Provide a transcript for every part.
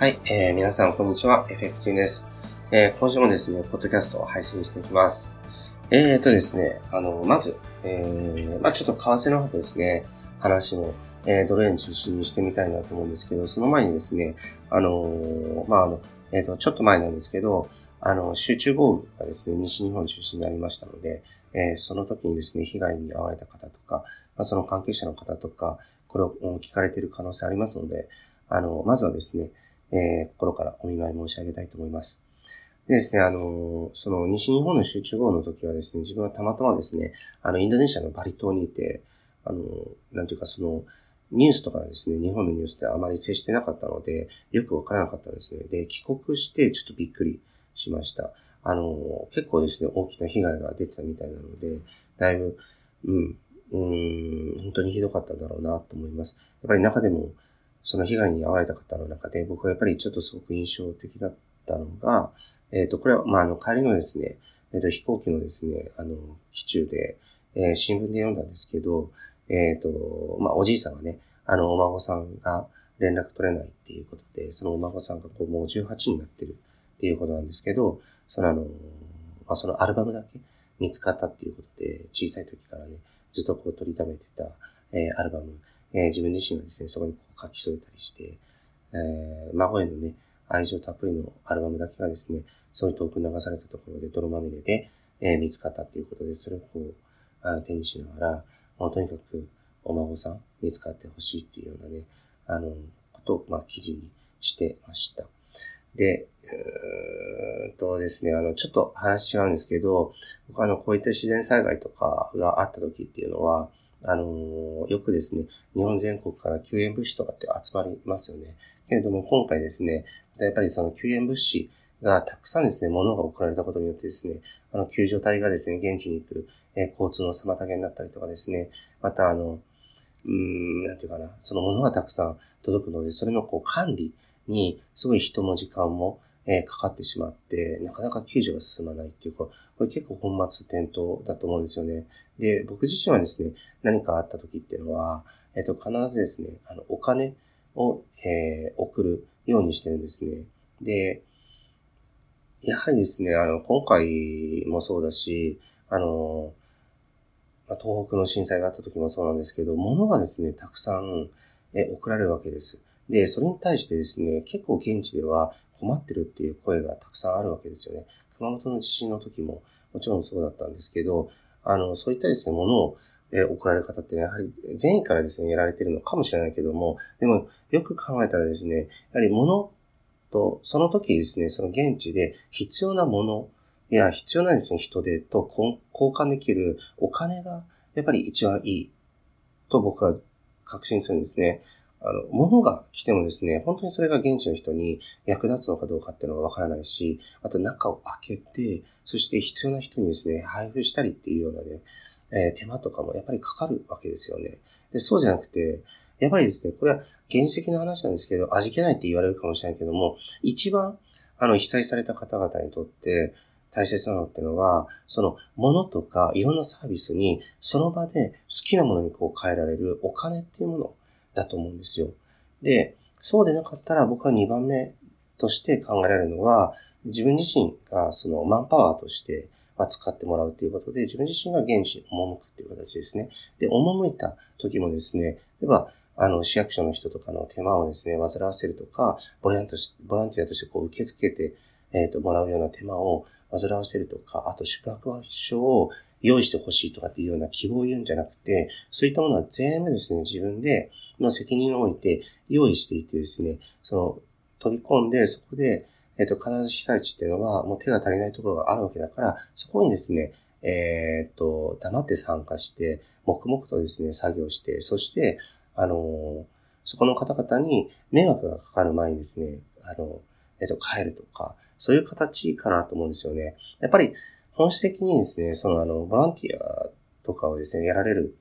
はい、えー、皆さんこんにちは、FX です。えー、今週もですね、ポッドキャストを配信していきます。えーとですね、あの、まず、えー、まあちょっと為替の方ですね、話も、えー、ドル円中心にしてみたいなと思うんですけど、その前にですね、あのー、まああの、えっ、ー、と、ちょっと前なんですけど、あの、集中豪雨がですね、西日本中心になりましたので、えー、その時にですね、被害に遭われた方とか、まあ、その関係者の方とか、これを聞かれている可能性ありますので、あの、まずはですね、えー、心からお見舞い申し上げたいと思います。でですね、あの、その西日本の集中豪雨の時はですね、自分はたまたまですね、あの、インドネシアのバリ島にいて、あの、なんていうかその、ニュースとかですね、日本のニュースってあまり接してなかったので、よくわからなかったんですね。で、帰国してちょっとびっくりしました。あの、結構ですね、大きな被害が出てたみたいなので、だいぶ、うん、うん、本当にひどかったんだろうなと思います。やっぱり中でも、その被害に遭われた方の中で、僕はやっぱりちょっとすごく印象的だったのが、えっ、ー、と、これは、まあ、あの、帰りのですね、えっ、ー、と、飛行機のですね、あの、機中で、えー、新聞で読んだんですけど、えっ、と、まあ、おじいさんがね、あの、お孫さんが連絡取れないっていうことで、そのお孫さんがこう、もう18になってるっていうことなんですけど、そのあの、まあ、そのアルバムだけ見つかったっていうことで、小さい時からね、ずっとこう取りためてた、えー、アルバム、えー、自分自身がですね、そこにこ書き添えたりして、えー、孫へのね、愛情たっぷりのアルバムだけがですね、そういう遠く流されたところで泥まみれで、えー、見つかったっていうことで、それをこう、あ手にしながら、まあ、とにかくお孫さん見つかってほしいっていうようなね、あの、ことを、まあ、記事にしてました。で、うーとですね、あの、ちょっと話違うんですけど、僕あの、こういった自然災害とかがあった時っていうのは、あのよくですね、日本全国から救援物資とかって集まりますよね。けれども、今回ですね、やっぱりその救援物資がたくさんですね、物が送られたことによってですね、あの、救助隊がですね、現地に行く、え、交通の妨げになったりとかですね、またあの、うーん、なんていうかな、その物がたくさん届くので、それのこう管理にすごい人も時間も、え、かかってしまって、なかなか救助が進まないっていうか、これ結構本末転倒だと思うんですよね。で、僕自身はですね、何かあった時っていうのは、えっ、と、必ずですね、あの、お金を、えー、送るようにしてるんですね。で、やはりですね、あの、今回もそうだし、あの、東北の震災があった時もそうなんですけど、物がですね、たくさん、え送られるわけです。で、それに対してですね、結構現地では困ってるっていう声がたくさんあるわけですよね。熊本の地震の時ももちろんそうだったんですけど、あの、そういったですね、ものを、え送られる方ってね、やはり善意からですね、やられてるのかもしれないけども、でも、よく考えたらですね、やはり物と、その時ですね、その現地で必要なものや必要なですね、人手と交換できるお金が、やっぱり一番いいと僕は確信するんですね。あの、物が来てもですね、本当にそれが現地の人に役立つのかどうかっていうのがわからないし、あと中を開けて、そして必要な人にですね、配布したりっていうようなね、えー、手間とかもやっぱりかかるわけですよね。で、そうじゃなくて、やっぱりですね、これは現実的な話なんですけど、味気ないって言われるかもしれないけども、一番、あの、被災された方々にとって、大切なのってのは、その物とかいろんなサービスに、その場で好きなものにこう変えられるお金っていうものだと思うんですよ。で、そうでなかったら僕は2番目として考えられるのは、自分自身がそのマンパワーとして使ってもらうということで、自分自身が原子に赴くっていう形ですね。で、赴いた時もですね、例えば、あの、市役所の人とかの手間をですね、煩わせるとか、ボランティアとしてこう受け付けて、えっ、ー、と、もらうような手間を煩わせるとか、あと宿泊場所を用意してほしいとかっていうような希望を言うんじゃなくて、そういったものは全部ですね、自分での責任を置いて用意していてですね、その飛び込んで、そこで、えっ、と、必ず被災地っていうのはもう手が足りないところがあるわけだから、そこにですね、えっ、と、黙って参加して、黙々とですね、作業して、そして、あの、そこの方々に迷惑がかかる前にですね、あの、えっ、と、帰るとか、そういう形かなと思うんですよね。やっぱり、本質的にですね、そのあの、ボランティアとかをですね、やられる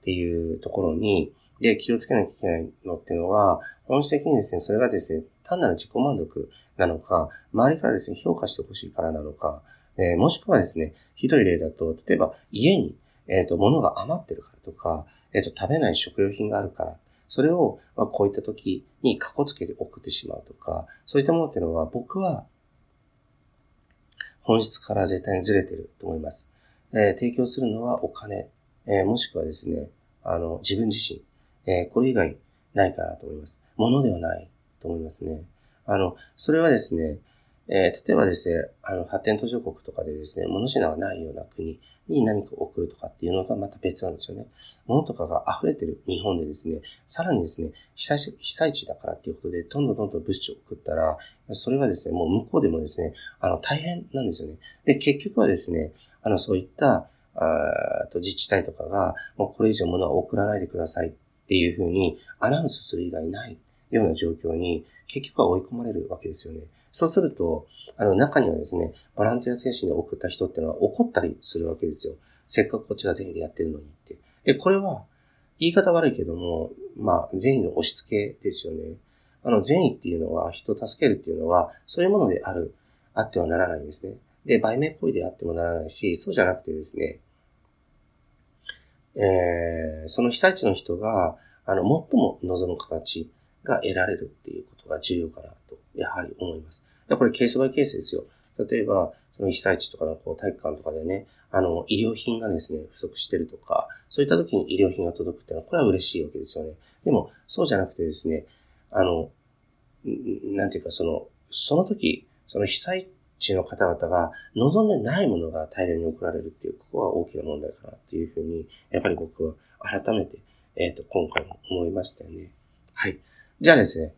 っていうところに、で、気をつけなきゃいけないのっていうのは、本質的にですね、それがですね、単なる自己満足なのか、周りからですね、評価してほしいからなのか、えー、もしくはですね、ひどい例だと、例えば家に、えっ、ー、と、物が余ってるからとか、えっ、ー、と、食べない食料品があるから、それを、ま、こういった時に過去つけて送ってしまうとか、そういったものっていうのは僕は本質から絶対にずれてると思います。えー、提供するのはお金、えー、もしくはですね、あの、自分自身、えー、これ以外ないかなと思います。ものではないと思いますね。あの、それはですね、えー、例えばですね、あの、発展途上国とかでですね、物品がないような国に何か送るとかっていうのとはまた別なんですよね。物とかが溢れてる日本でですね、さらにですね、被災被災地だからっていうことで、どんどんどんどん物資を送ったら、それはですね、もう向こうでもですね、あの、大変なんですよね。で、結局はですね、あの、そういった、あと自治体とかが、もうこれ以上物は送らないでくださいっていうふうにアナウンスする以外ないような状況に結局は追い込まれるわけですよね。そうすると、あの、中にはですね、ボランティア精神で送った人っていうのは怒ったりするわけですよ。せっかくこっちが善意でやってるのにって。で、これは、言い方悪いけども、まあ、善意の押し付けですよね。あの、善意っていうのは、人を助けるっていうのは、そういうものである、あってはならないんですね。で、売名行為であってもならないし、そうじゃなくてですね、えー、その被災地の人が、あの、最も望む形が得られるっていうことが重要かなと、やはり思います。これケースバイケースですよ。例えば、その被災地とかのこう体育館とかでね、あの、医療品がですね、不足してるとか、そういった時に医療品が届くっていうのは、これは嬉しいわけですよね。でも、そうじゃなくてですね、あの、なんていうか、その、その時、その被災地の方々が望んでないものが大量に送られるっていう、ここは大きな問題かなっていうふうに、やっぱり僕は改めて、えっ、ー、と、今回も思いましたよね。はい。じゃあですね、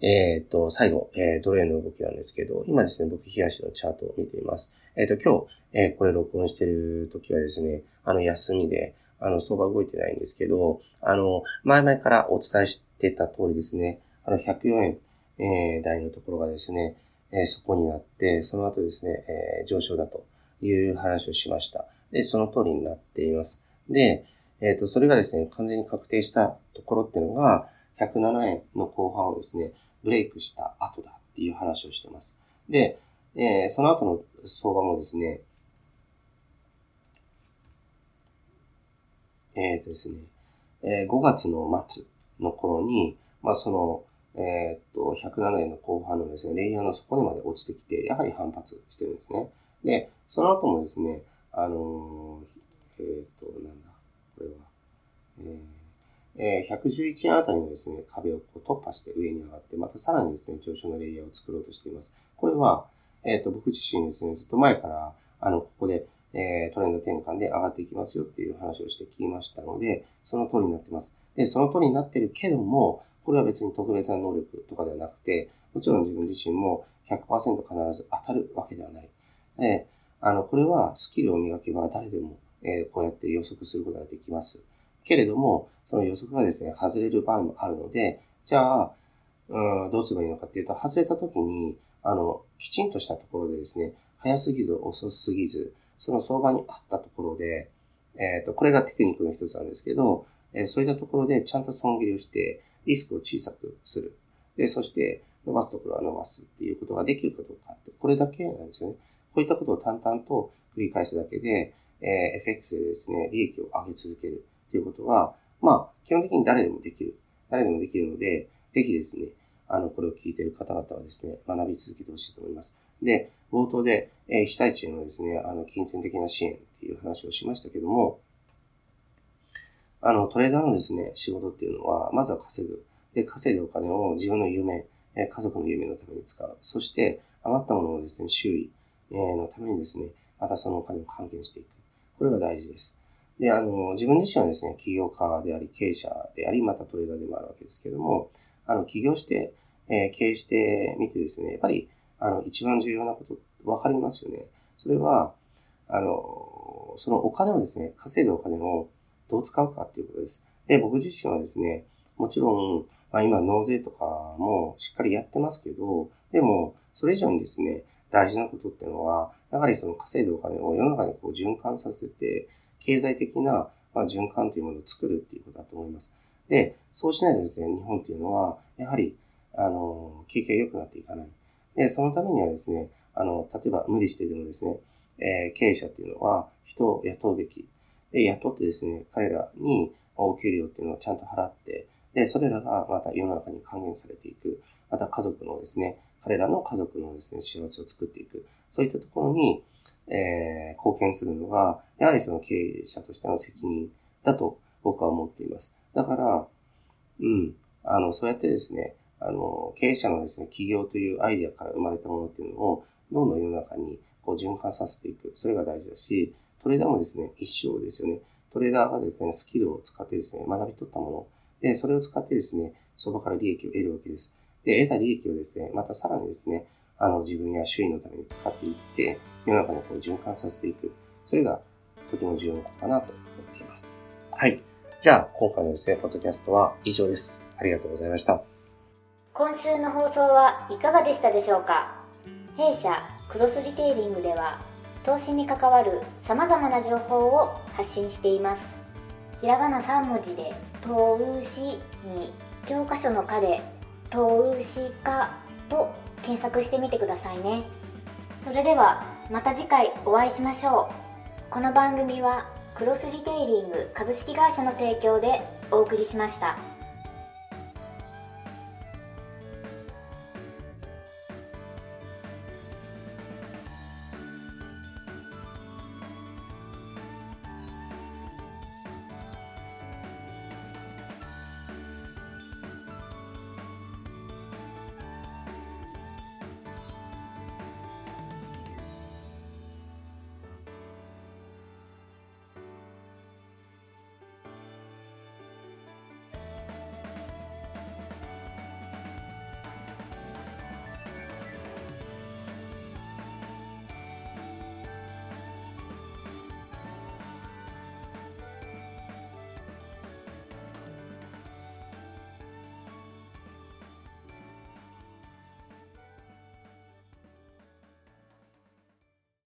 えっ、ー、と、最後、えー、ドル円の動きなんですけど、今ですね、僕、東のチャートを見ています。えっ、ー、と、今日、えー、これ録音してる時はですね、あの、休みで、あの、相場動いてないんですけど、あの、前々からお伝えしてた通りですね、あの、104円、えー、台のところがですね、えー、そこになって、その後ですね、えー、上昇だという話をしました。で、その通りになっています。で、えっ、ー、と、それがですね、完全に確定したところっていうのが、107円の後半をですね、ブレイクした後だっていう話をしてます。で、えー、その後の相場もですね、えっ、ー、とですね、えー、5月の末の頃に、まあ、その、えっ、と、107円の後半のですね、レイヤーの底にまで落ちてきて、やはり反発してるんですね。で、その後もですね、あのえっ、と、なんだ、これは、えー、えー、111円あたりのですね、壁をこう突破して上に上がって、またさらにですね、上昇のレイヤーを作ろうとしています。これは、えっ、と、僕自身ですね、ずっと前から、あの、ここで、えー、トレンド転換で上がっていきますよっていう話をしてきましたので、その通りになってます。で、その通りになってるけども、これは別に特別な能力とかではなくて、もちろん自分自身も100%必ず当たるわけではない。で、あの、これはスキルを磨けば誰でも、えー、こうやって予測することができます。けれども、その予測がですね、外れる場合もあるので、じゃあ、うん、どうすればいいのかっていうと、外れた時に、あの、きちんとしたところでですね、早すぎず遅すぎず、その相場に合ったところで、えっ、ー、と、これがテクニックの一つなんですけど、えー、そういったところでちゃんと損切りをして、リスクを小さくする。で、そして伸ばすところは伸ばすっていうことができるかどうかって、これだけなんですよね。こういったことを淡々と繰り返すだけで、えー、FX でですね、利益を上げ続けるっていうことは、まあ、基本的に誰でもできる。誰でもできるので、ぜひですね、あの、これを聞いている方々はですね、学び続けてほしいと思います。で、冒頭で、えー、被災地へのですね、あの、金銭的な支援っていう話をしましたけども、あの、トレーダーのですね、仕事っていうのは、まずは稼ぐ。で、稼いだお金を自分の夢、え家族の夢のために使う。そして、余ったものをですね、周囲、えのためにですね、またそのお金を還元していく。これが大事です。で、あの、自分自身はですね、起業家であり、経営者であり、またトレーダーでもあるわけですけども、あの、起業して、えー、経営してみてですね、やっぱり、あの、一番重要なこと、わかりますよね。それは、あの、そのお金をですね、稼いだお金をどう使うかっていうことです。で、僕自身はですね、もちろん、まあ、今納税とかもしっかりやってますけど、でも、それ以上にですね、大事なことっていうのは、やはりその稼いだお金を世の中にこう循環させて、経済的な、まあ、循環というものを作るっていうことだと思います。で、そうしないとですね、日本っていうのは、やはり、あの、景気が良くなっていかない。で、そのためにはですね、あの、例えば無理してでもですね、えー、経営者っていうのは人を雇うべき。で、雇ってですね、彼らにお給料っていうのをちゃんと払って、で、それらがまた世の中に還元されていく。また家族のですね、彼らの家族のですね、幸せを作っていく。そういったところに、えー、貢献するのが、やはりその経営者としての責任だと僕は思っています。だから、うん、あの、そうやってですね、あの、経営者のですね、企業というアイデアから生まれたものっていうのを、どんどん世の中にこう循環させていく。それが大事だし、トレーダーもですね、一生ですよね。トレーダーがですね、スキルを使ってですね、学び取ったもの。で、それを使ってですね、そこから利益を得るわけです。で、得た利益をですね、またさらにですね、あの、自分や周囲のために使っていって、世の中にこう循環させていく。それがとても重要なことかなと思っています。はい。じゃあ、今回のですね、ポッドキャストは以上です。ありがとうございました。今週の放送はいかがでしたでしょうか？弊社クロスリテイリングでは投資に関わる様々な情報を発信していますひらがな3文字で「投資」に教科書の「科」で「投資家」と検索してみてくださいねそれではまた次回お会いしましょうこの番組はクロスリテイリング株式会社の提供でお送りしました。